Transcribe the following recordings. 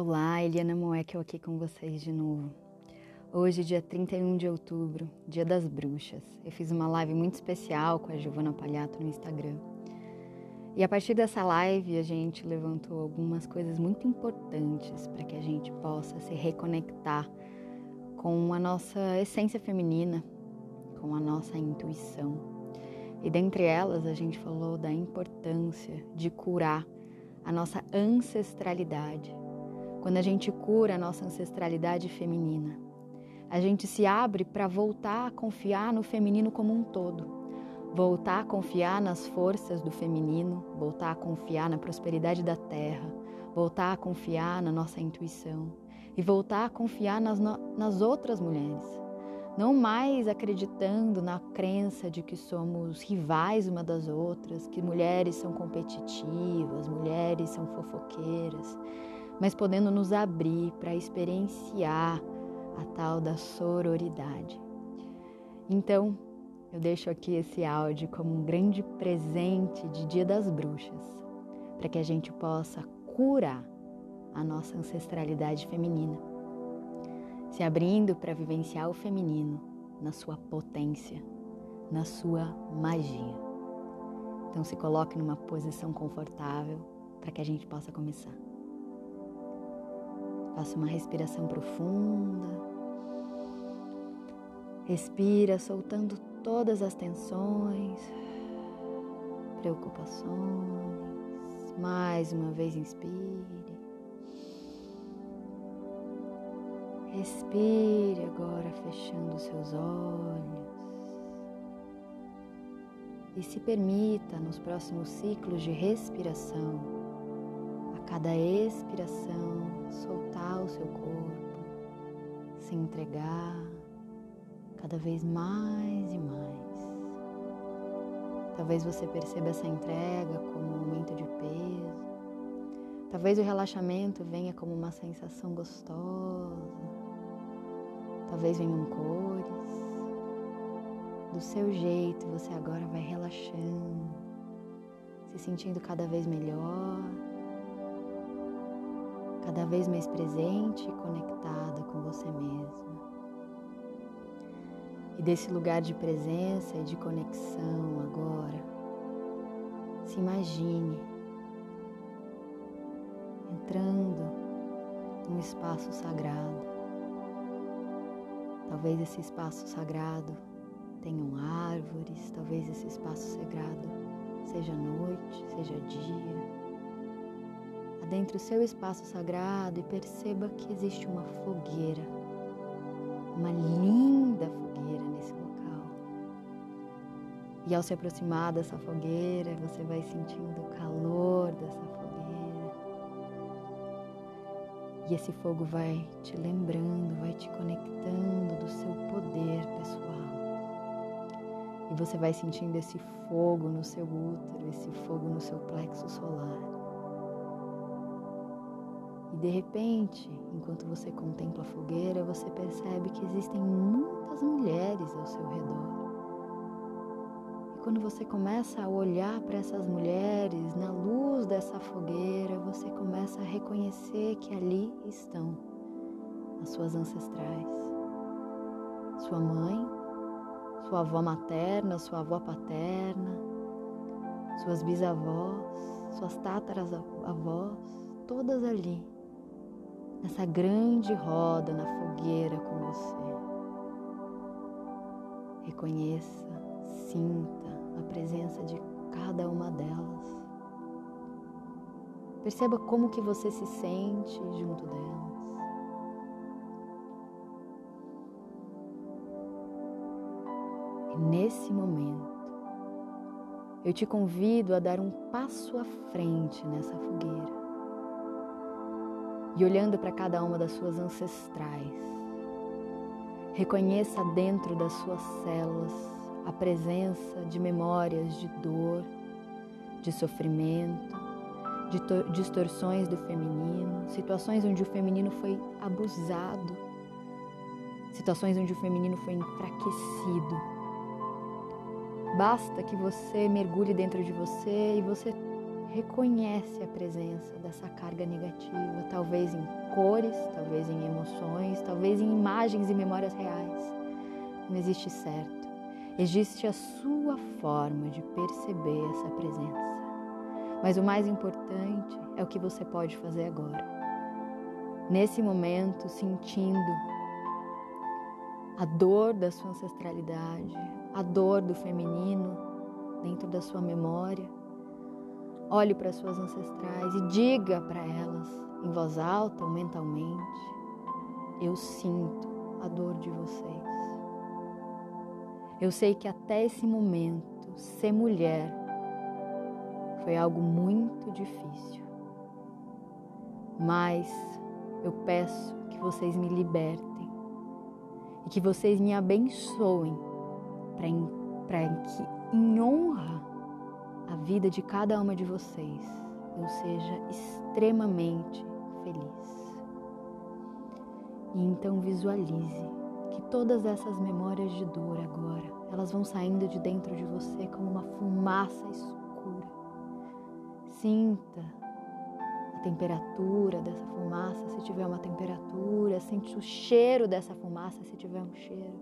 Olá, Eliana Moekel aqui com vocês de novo. Hoje, dia 31 de outubro, dia das bruxas. Eu fiz uma live muito especial com a Giovana Palhato no Instagram. E a partir dessa live, a gente levantou algumas coisas muito importantes para que a gente possa se reconectar com a nossa essência feminina, com a nossa intuição. E dentre elas, a gente falou da importância de curar a nossa ancestralidade quando a gente cura a nossa ancestralidade feminina. A gente se abre para voltar a confiar no feminino como um todo, voltar a confiar nas forças do feminino, voltar a confiar na prosperidade da terra, voltar a confiar na nossa intuição e voltar a confiar nas, nas outras mulheres. Não mais acreditando na crença de que somos rivais uma das outras, que mulheres são competitivas, mulheres são fofoqueiras, mas podendo nos abrir para experienciar a tal da sororidade. Então, eu deixo aqui esse áudio como um grande presente de Dia das Bruxas, para que a gente possa curar a nossa ancestralidade feminina, se abrindo para vivenciar o feminino na sua potência, na sua magia. Então, se coloque numa posição confortável para que a gente possa começar. Faça uma respiração profunda. Respira, soltando todas as tensões, preocupações. Mais uma vez, inspire. Respire agora, fechando seus olhos. E se permita, nos próximos ciclos de respiração, a cada expiração, soltar o seu corpo, se entregar cada vez mais e mais. Talvez você perceba essa entrega como um aumento de peso. Talvez o relaxamento venha como uma sensação gostosa. Talvez venham cores. Do seu jeito, você agora vai relaxando, se sentindo cada vez melhor cada vez mais presente e conectada com você mesma. E desse lugar de presença e de conexão agora, se imagine entrando num espaço sagrado. Talvez esse espaço sagrado tenham árvores, talvez esse espaço sagrado seja noite, seja dia adentre o seu espaço sagrado e perceba que existe uma fogueira, uma linda fogueira nesse local. E ao se aproximar dessa fogueira, você vai sentindo o calor dessa fogueira. E esse fogo vai te lembrando, vai te conectando do seu poder pessoal. E você vai sentindo esse fogo no seu útero, esse fogo no seu plexo solar. E de repente, enquanto você contempla a fogueira, você percebe que existem muitas mulheres ao seu redor. E quando você começa a olhar para essas mulheres na luz dessa fogueira, você começa a reconhecer que ali estão as suas ancestrais. Sua mãe, sua avó materna, sua avó paterna, suas bisavós, suas tátaras avós, todas ali nessa grande roda na fogueira com você. Reconheça, sinta a presença de cada uma delas. Perceba como que você se sente junto delas. E nesse momento, eu te convido a dar um passo à frente nessa fogueira e olhando para cada uma das suas ancestrais. Reconheça dentro das suas células a presença de memórias de dor, de sofrimento, de distorções do feminino, situações onde o feminino foi abusado, situações onde o feminino foi enfraquecido. Basta que você mergulhe dentro de você e você reconhece a presença dessa carga negativa, talvez em cores, talvez em emoções, talvez em imagens e memórias reais. Não existe certo. Existe a sua forma de perceber essa presença. Mas o mais importante é o que você pode fazer agora. Nesse momento, sentindo a dor da sua ancestralidade, a dor do feminino dentro da sua memória, olhe para suas ancestrais e diga para elas, em voz alta ou mentalmente: Eu sinto a dor de vocês. Eu sei que até esse momento, ser mulher foi algo muito difícil. Mas eu peço que vocês me libertem e que vocês me abençoem para que, em honra à vida de cada uma de vocês, eu seja extremamente feliz. E então visualize que todas essas memórias de dor agora, elas vão saindo de dentro de você como uma fumaça escura Sinta a temperatura dessa fumaça, se tiver uma temperatura, sente o cheiro dessa fumaça, se tiver um cheiro.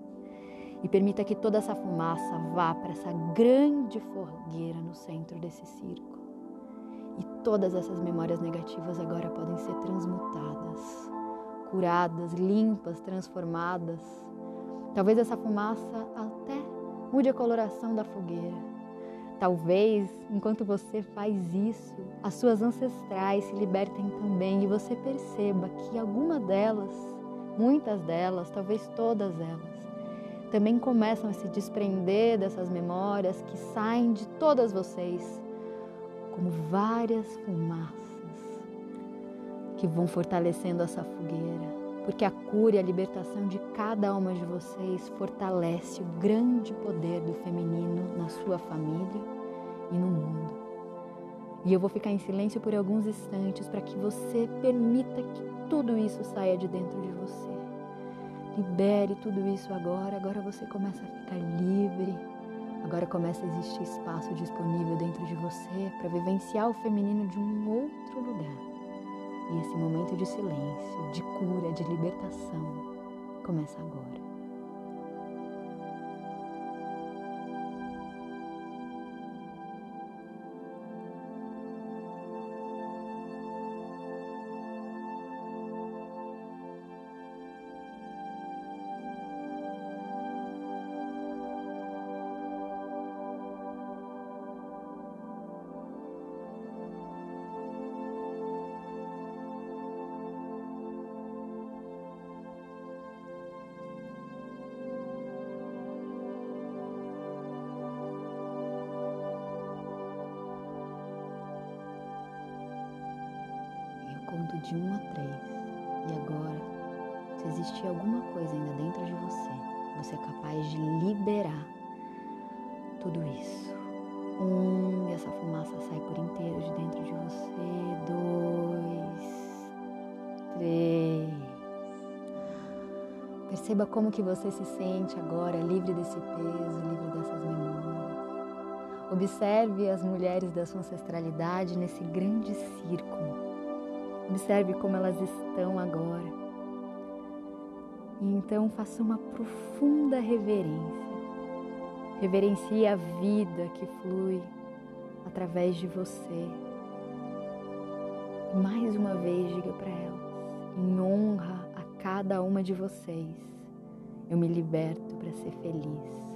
E permita que toda essa fumaça vá para essa grande fogueira no centro desse círculo. E todas essas memórias negativas agora podem ser transmutadas, curadas, limpas, transformadas. Talvez essa fumaça até mude a coloração da fogueira Talvez, enquanto você faz isso, as suas ancestrais se libertem também e você perceba que alguma delas, muitas delas, talvez todas elas, também começam a se desprender dessas memórias que saem de todas vocês, como várias fumaças que vão fortalecendo essa fogueira, porque a cura e a libertação de cada uma de vocês fortalece o grande poder do feminino na sua família e no mundo. E eu vou ficar em silêncio por alguns instantes para que você permita que tudo isso saia de dentro de você. Libere tudo isso agora, agora você começa a ficar livre. Agora começa a existir espaço disponível dentro de você para vivenciar o feminino de um outro lugar. E esse momento de silêncio, de cura, de libertação começa agora. De um a três. E agora, se existir alguma coisa ainda dentro de você, você é capaz de liberar tudo isso. Um, e essa fumaça sai por inteiro de dentro de você. Dois, três. Perceba como que você se sente agora livre desse peso, livre dessas memórias. Observe as mulheres da sua ancestralidade nesse grande círculo Observe como elas estão agora. E então faça uma profunda reverência. Reverencie a vida que flui através de você. E mais uma vez diga para elas, em honra a cada uma de vocês, eu me liberto para ser feliz.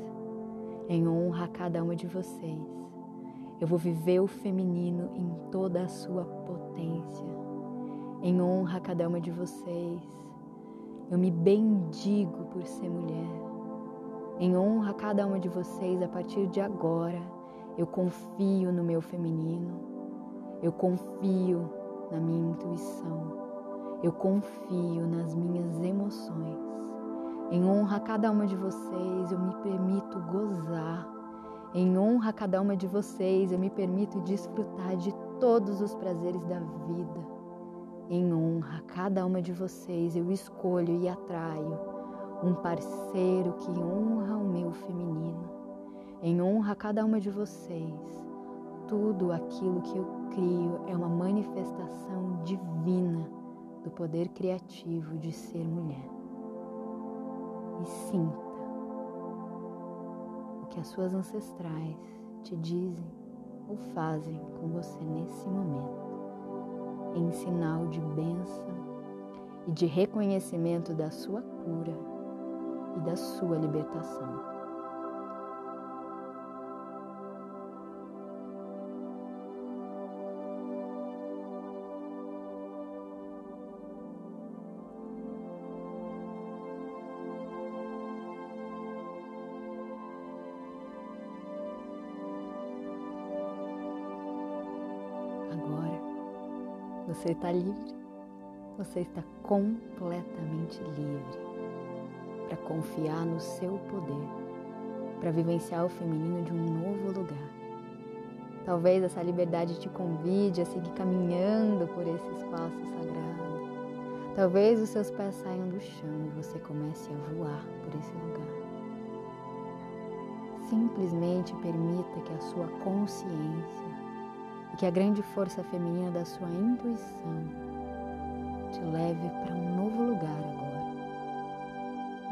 Em honra a cada uma de vocês, eu vou viver o feminino em toda a sua potência em honra a cada uma de vocês. Eu me bendigo por ser mulher. Em honra a cada uma de vocês, a partir de agora, eu confio no meu feminino. Eu confio na minha intuição. Eu confio nas minhas emoções. Em honra a cada uma de vocês, eu me permito gozar. Em honra a cada uma de vocês, eu me permito desfrutar de todos os prazeres da vida. Em honra a cada uma de vocês, eu escolho e atraio um parceiro que honra o meu feminino. Em honra a cada uma de vocês, tudo aquilo que eu crio é uma manifestação divina do poder criativo de ser mulher. E sinta o que as suas ancestrais te dizem ou fazem com você nesse momento, em sinal de bênção e de reconhecimento da sua cura e da sua libertação. Você está livre. Você está completamente livre para confiar no seu poder, para vivenciar o feminino de um novo lugar. Talvez essa liberdade te convide a seguir caminhando por esse espaço sagrado. Talvez os seus pés saiam do chão e você comece a voar por esse lugar. Simplesmente permita que a sua consciência e que a grande força feminina da sua intuição te leve para um novo lugar agora.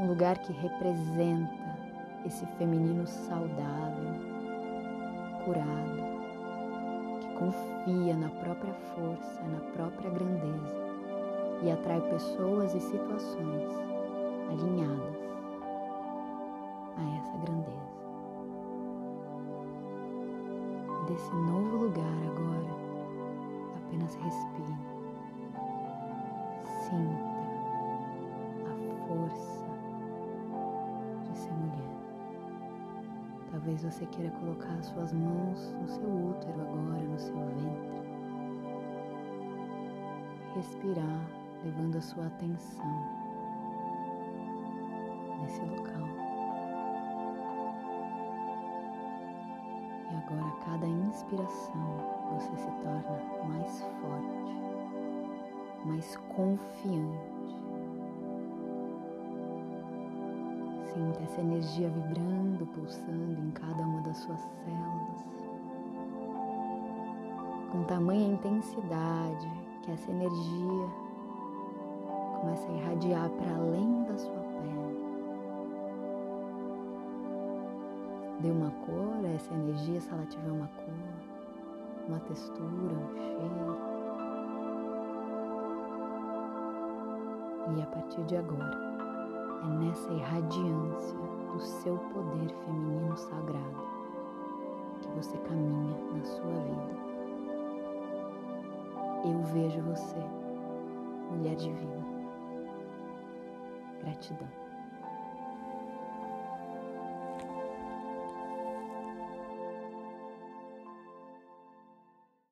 Um lugar que representa esse feminino saudável, curado, que confia na própria força, na própria grandeza e atrai pessoas e situações desse novo lugar agora, apenas respire. Sinta a força de ser mulher. Talvez você queira colocar suas mãos no seu útero agora, no seu ventre. Respirar, levando a sua atenção nesse local. Agora, a cada inspiração, você se torna mais forte, mais confiante. Sinta essa energia vibrando, pulsando em cada uma das suas células, com tamanha intensidade que essa energia começa a irradiar para além da sua dê uma cor a essa energia, se ela tiver uma cor, uma textura, um cheiro. E a partir de agora, é nessa irradiância do seu poder feminino sagrado que você caminha na sua vida. Eu vejo você, mulher divina. Gratidão.